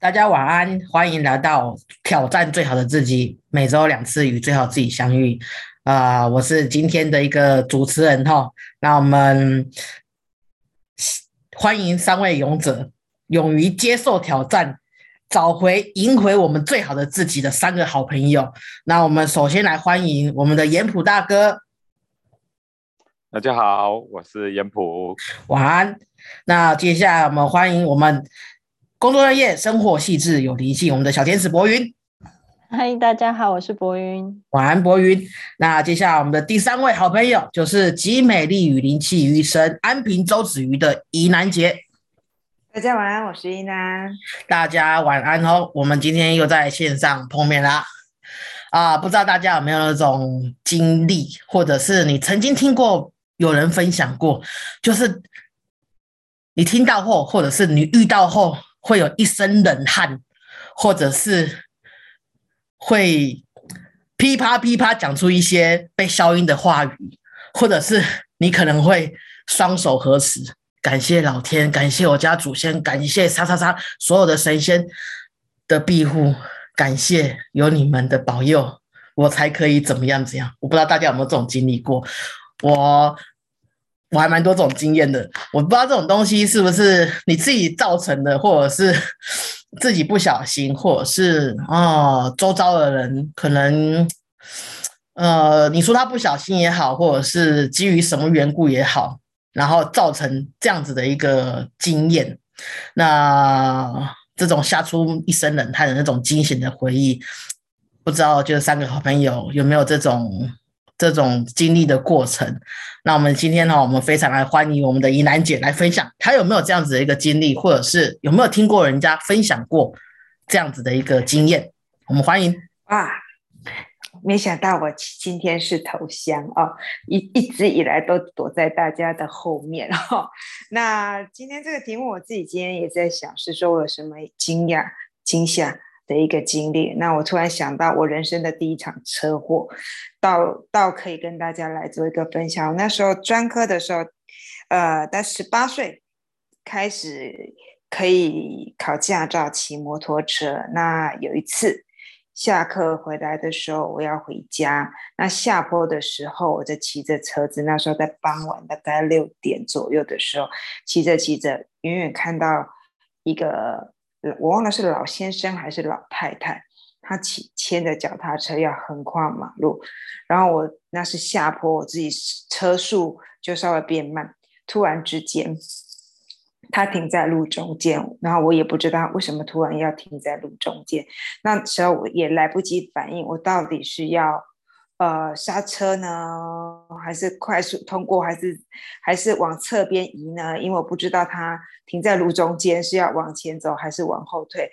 大家晚安，欢迎来到挑战最好的自己，每周两次与最好自己相遇。啊、我是今天的一个主持人哈。那我们欢迎三位勇者，勇于接受挑战，找回、赢回我们最好的自己的三个好朋友。那我们首先来欢迎我们的严普大哥，大家好，我是严普。晚安。那接下来我们欢迎我们工作专业、生活细致有灵性，我们的小天使博云。嗨，大家好，我是博云。晚安，博云。那接下来我们的第三位好朋友就是集美丽与灵气于一身，安平周子瑜的宜南杰。大家晚安，我是伊南。大家晚安哦，我们今天又在线上碰面啦。啊，不知道大家有没有那种经历，或者是你曾经听过有人分享过，就是你听到后，或者是你遇到后，会有一身冷汗，或者是会噼啪噼啪讲出一些被消音的话语，或者是你可能会双手合十，感谢老天，感谢我家祖先，感谢叉叉叉所有的神仙的庇护，感谢有你们的保佑，我才可以怎么样怎样。我不知道大家有没有这种经历过，我我还蛮多这种经验的。我不知道这种东西是不是你自己造成的，或者是自己不小心，或者是哦周遭的人可能。呃，你说他不小心也好，或者是基于什么缘故也好，然后造成这样子的一个经验，那这种吓出一身冷汗的那种惊险的回忆，不知道就是三个好朋友有没有这种这种经历的过程？那我们今天呢，我们非常来欢迎我们的怡兰姐来分享，她有没有这样子的一个经历，或者是有没有听过人家分享过这样子的一个经验？我们欢迎哇，没想到我今天是头香哦，一一直以来都躲在大家的后面 哦。那今天这个题目，我自己今天也在想，是说我有什么惊讶、惊吓的一个经历。那我突然想到，我人生的第一场车祸，到到可以跟大家来做一个分享。那时候专科的时候，呃，在十八岁开始可以考驾照骑摩托车。那有一次。下课回来的时候，我要回家。那下坡的时候，我在骑着车子。那时候在傍晚，大概六点左右的时候，骑着骑着，远远看到一个，我忘了是老先生还是老太太，他骑牵着脚踏车要横跨马路。然后我那是下坡，我自己车速就稍微变慢，突然之间。他停在路中间，然后我也不知道为什么突然要停在路中间。那时候我也来不及反应，我到底是要呃刹车呢，还是快速通过，还是还是往侧边移呢？因为我不知道他停在路中间是要往前走还是往后退。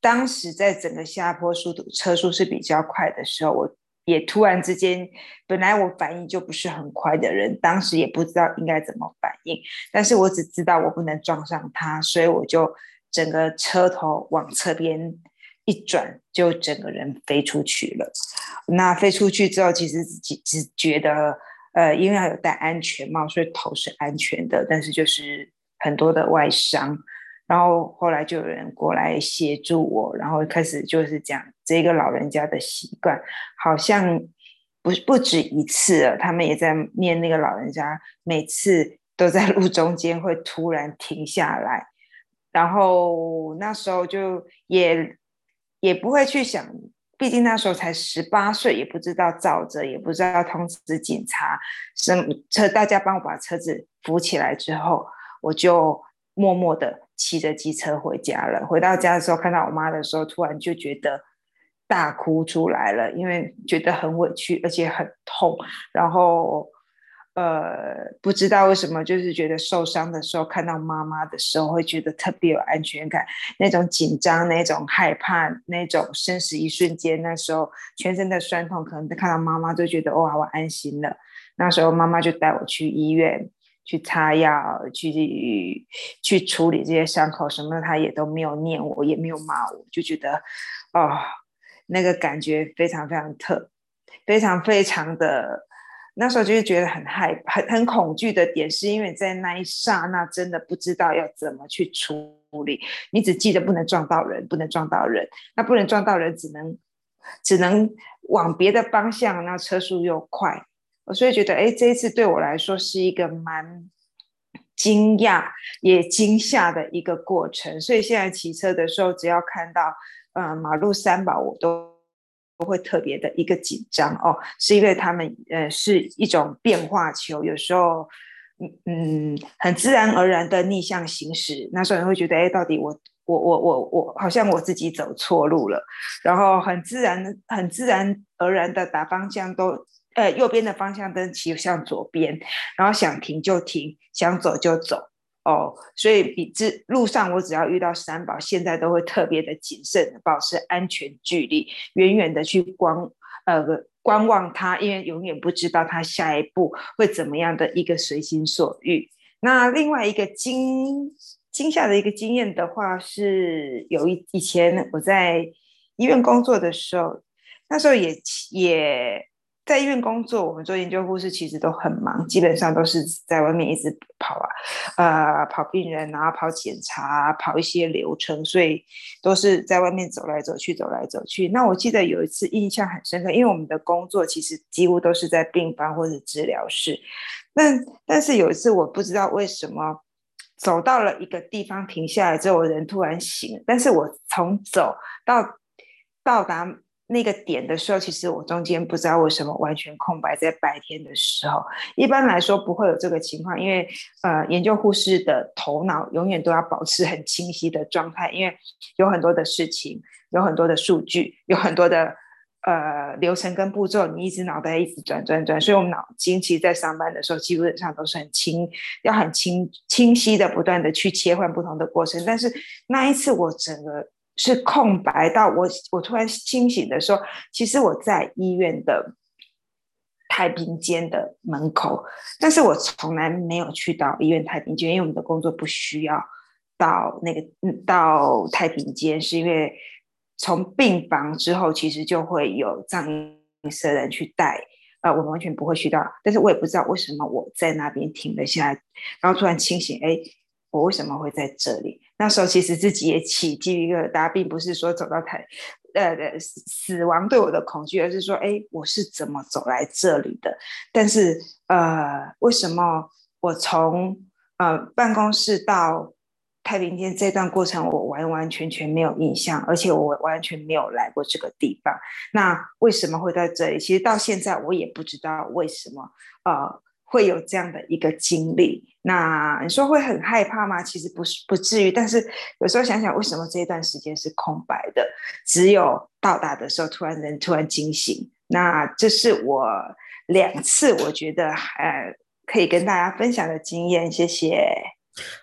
当时在整个下坡速度车速是比较快的时候，我。也突然之间，本来我反应就不是很快的人，当时也不知道应该怎么反应，但是我只知道我不能撞上他，所以我就整个车头往侧边一转，就整个人飞出去了。那飞出去之后，其实只只觉得，呃，因为有戴安全帽，所以头是安全的，但是就是很多的外伤。然后后来就有人过来协助我，然后开始就是讲这个老人家的习惯，好像不不止一次了。他们也在念那个老人家每次都在路中间会突然停下来，然后那时候就也也不会去想，毕竟那时候才十八岁，也不知道照着，也不知道通知警察，什车大家帮我把车子扶起来之后，我就默默的。骑着机车回家了。回到家的时候，看到我妈的时候，突然就觉得大哭出来了，因为觉得很委屈，而且很痛。然后，呃，不知道为什么，就是觉得受伤的时候，看到妈妈的时候，会觉得特别有安全感。那种紧张、那种害怕、那种生死一瞬间，那时候全身的酸痛，可能看到妈妈就觉得哇，我安心了。那时候妈妈就带我去医院。去擦药，去去处理这些伤口什么的，他也都没有念我，也没有骂我，就觉得，哦，那个感觉非常非常特，非常非常的那时候就是觉得很害很很恐惧的点，是因为在那一刹那真的不知道要怎么去处理。你只记得不能撞到人，不能撞到人，那不能撞到人，只能只能往别的方向，那车速又快，我所以觉得哎，这一次对我来说是一个蛮惊讶也惊吓的一个过程。所以现在骑车的时候，只要看到嗯马路三宝，我都。不会特别的一个紧张哦，是因为他们呃是一种变化球，有时候嗯嗯很自然而然的逆向行驶，那时候你会觉得哎，到底我我我我我好像我自己走错路了，然后很自然很自然而然的打方向都呃右边的方向灯骑向左边，然后想停就停，想走就走。哦，所以比之路上，我只要遇到三宝，现在都会特别的谨慎，保持安全距离，远远的去观呃观望他，因为永远不知道他下一步会怎么样的一个随心所欲。那另外一个惊惊吓的一个经验的话，是有一以前我在医院工作的时候，那时候也也。在医院工作，我们做研究护士其实都很忙，基本上都是在外面一直跑啊，呃，跑病人，然后跑检查，跑一些流程，所以都是在外面走来走去，走来走去。那我记得有一次印象很深刻，因为我们的工作其实几乎都是在病房或者治疗室。那但是有一次我不知道为什么走到了一个地方停下来之后，人突然醒，但是我从走到到达。那个点的时候，其实我中间不知道为什么完全空白。在白天的时候，一般来说不会有这个情况，因为呃，研究护士的头脑永远都要保持很清晰的状态，因为有很多的事情，有很多的数据，有很多的呃流程跟步骤，你一直脑袋一直转转转，所以我们脑筋其实在上班的时候基本上都是很清，要很清清晰的不断的去切换不同的过程。但是那一次我整个。是空白到我，我突然清醒的时候，其实我在医院的太平间的门口，但是我从来没有去到医院太平间，因为我们的工作不需要到那个到太平间，是因为从病房之后，其实就会有藏医的人去带，呃，我们完全不会去到，但是我也不知道为什么我在那边停了下来，然后突然清醒，哎。我为什么会在这里？那时候其实自己也起鸡皮疙瘩，并不是说走到台，呃，死亡对我的恐惧，而是说，哎，我是怎么走来这里的？但是，呃，为什么我从呃办公室到太平间这段过程，我完完全全没有印象，而且我完全没有来过这个地方。那为什么会在这里？其实到现在我也不知道为什么，呃。会有这样的一个经历，那你说会很害怕吗？其实不是，不至于。但是有时候想想，为什么这一段时间是空白的？只有到达的时候，突然人突然惊醒。那这是我两次，我觉得呃可以跟大家分享的经验。谢谢。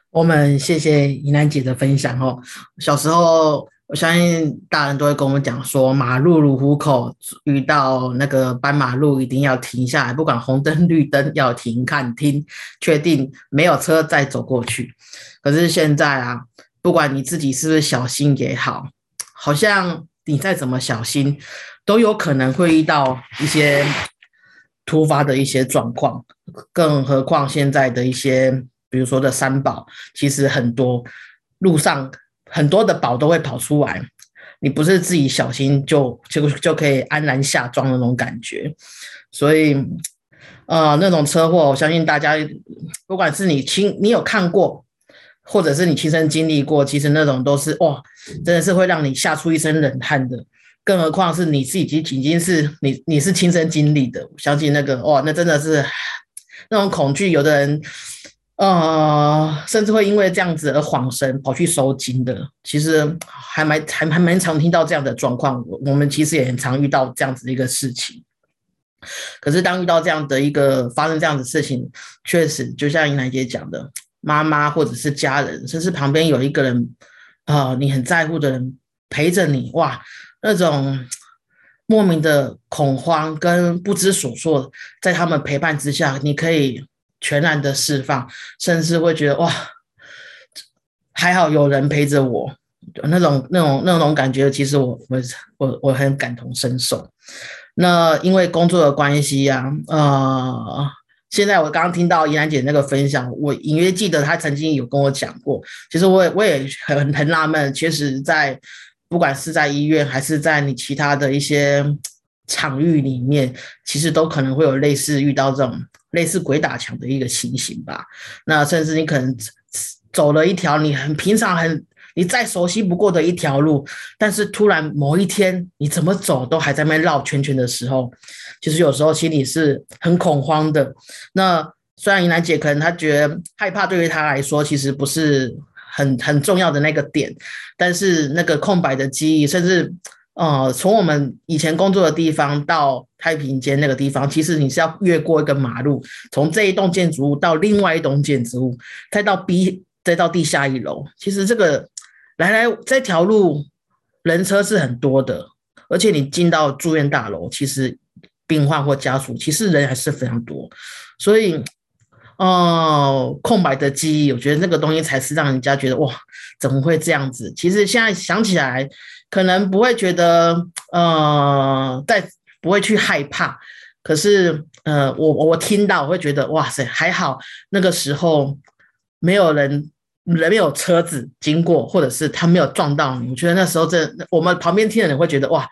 我们谢谢怡兰姐的分享哦。小时候。我相信大人都会跟我们讲说，马路如虎口，遇到那个斑马路一定要停下来，不管红灯绿灯要停看听，确定没有车再走过去。可是现在啊，不管你自己是不是小心也好，好像你再怎么小心，都有可能会遇到一些突发的一些状况。更何况现在的一些，比如说的三宝，其实很多路上。很多的宝都会跑出来，你不是自己小心就就就可以安然下庄的那种感觉，所以，呃，那种车祸，我相信大家，不管是你亲你有看过，或者是你亲身经历过，其实那种都是哇，真的是会让你吓出一身冷汗的，更何况是你自己已经是你你是亲身经历的，相信那个哇，那真的是那种恐惧，有的人。呃，甚至会因为这样子而恍神，跑去收金的，其实还蛮还还蛮常听到这样的状况。我我们其实也很常遇到这样子的一个事情。可是当遇到这样的一个发生这样的事情，确实就像英兰姐讲的，妈妈或者是家人，甚至旁边有一个人，啊，你很在乎的人陪着你，哇，那种莫名的恐慌跟不知所措，在他们陪伴之下，你可以。全然的释放，甚至会觉得哇，还好有人陪着我，那种那种那种感觉，其实我我我我很感同身受。那因为工作的关系呀，呃，现在我刚刚听到怡兰姐那个分享，我隐约记得她曾经有跟我讲过。其实我也我也很很纳闷，其实，在不管是在医院还是在你其他的一些场域里面，其实都可能会有类似遇到这种类似鬼打墙的一个情形吧。那甚至你可能走了一条你很平常很。你再熟悉不过的一条路，但是突然某一天你怎么走都还在那绕圈圈的时候，其实有时候心里是很恐慌的。那虽然银兰姐可能她觉得害怕，对于她来说其实不是很很重要的那个点，但是那个空白的记忆，甚至呃从我们以前工作的地方到太平间那个地方，其实你是要越过一个马路，从这一栋建筑物到另外一栋建筑物，再到 B 再到地下一楼，其实这个。来来，这条路人车是很多的，而且你进到住院大楼，其实病患或家属其实人还是非常多，所以，哦，空白的记忆，我觉得那个东西才是让人家觉得哇，怎么会这样子？其实现在想起来，可能不会觉得，呃，在不会去害怕，可是，呃，我我听到我会觉得，哇塞，还好那个时候没有人。人没有车子经过，或者是他没有撞到你，我觉得那时候这我们旁边听的人会觉得哇，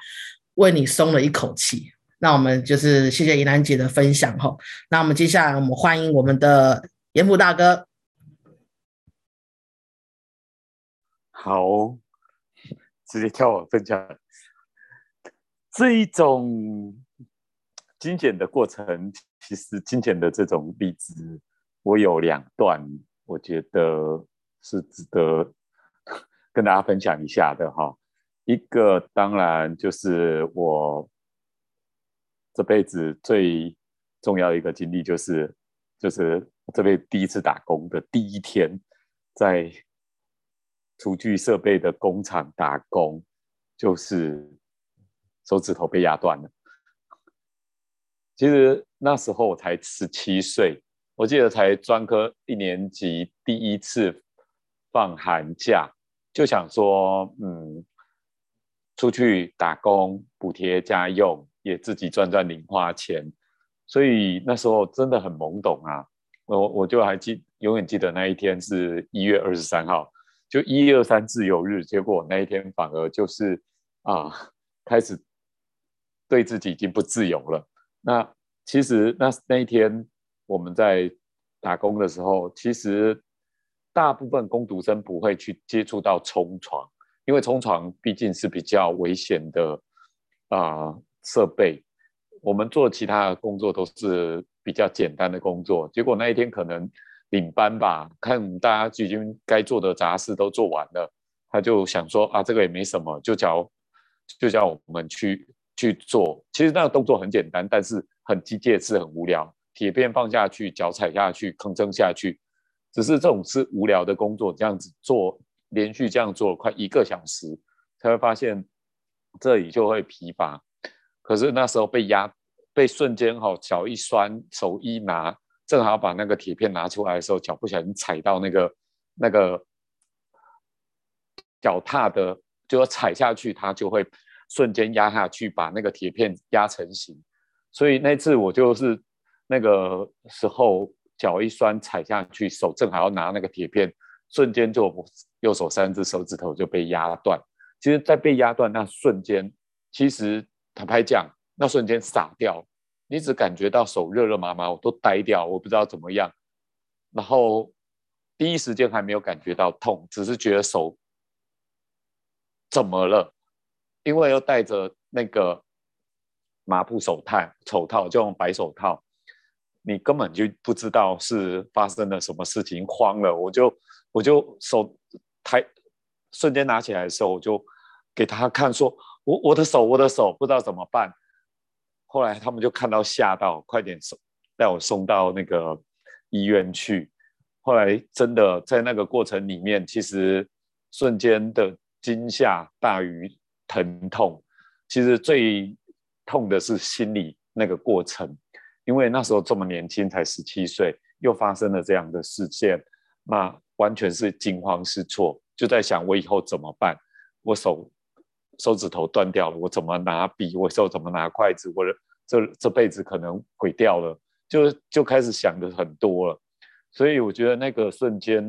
为你松了一口气。那我们就是谢谢怡兰姐的分享哈。那我们接下来我们欢迎我们的严普大哥。好，直接跳我分享这一种精简的过程。其实精简的这种例子，我有两段，我觉得。是值得 跟大家分享一下的哈。一个当然就是我这辈子最重要的一个经历，就是就是这辈子第一次打工的第一天，在厨具设备的工厂打工，就是手指头被压断了。其实那时候我才十七岁，我记得才专科一年级第一次。放寒假就想说，嗯，出去打工补贴家用，也自己赚赚零花钱。所以那时候真的很懵懂啊。我我就还记，永远记得那一天是一月二十三号，就一二三自由日。结果那一天反而就是啊，开始对自己已经不自由了。那其实那那一天我们在打工的时候，其实。大部分工读生不会去接触到冲床，因为冲床毕竟是比较危险的啊设备。我们做其他的工作都是比较简单的工作。结果那一天可能领班吧，看大家已经该做的杂事都做完了，他就想说啊，这个也没什么，就叫就叫我们去去做。其实那个动作很简单，但是很机械，是很无聊。铁片放下去，脚踩下去，吭哧下去。只是这种是无聊的工作，这样子做，连续这样做快一个小时，才会发现这里就会疲乏。可是那时候被压，被瞬间哈脚一酸，手一拿，正好把那个铁片拿出来的时候，脚不小心踩到那个那个脚踏的，就要踩下去，它就会瞬间压下去，把那个铁片压成型。所以那次我就是那个时候。脚一酸，踩下去，手正好要拿那个铁片，瞬间就右手三只手指头就被压断。其实，在被压断那瞬间，其实坦白讲，那瞬间傻掉，你只感觉到手热热麻麻，我都呆掉，我不知道怎么样。然后第一时间还没有感觉到痛，只是觉得手怎么了？因为又戴着那个麻布手套，手套就用白手套。你根本就不知道是发生了什么事情，慌了，我就我就手抬，瞬间拿起来的时候，我就给他看，说我我的手我的手不知道怎么办。后来他们就看到吓到，快点送带我送到那个医院去。后来真的在那个过程里面，其实瞬间的惊吓大于疼痛，其实最痛的是心理那个过程。因为那时候这么年轻，才十七岁，又发生了这样的事件，那完全是惊慌失措，就在想我以后怎么办。我手手指头断掉了，我怎么拿笔？我手怎么拿筷子？我的这这辈子可能毁掉了，就就开始想的很多了。所以我觉得那个瞬间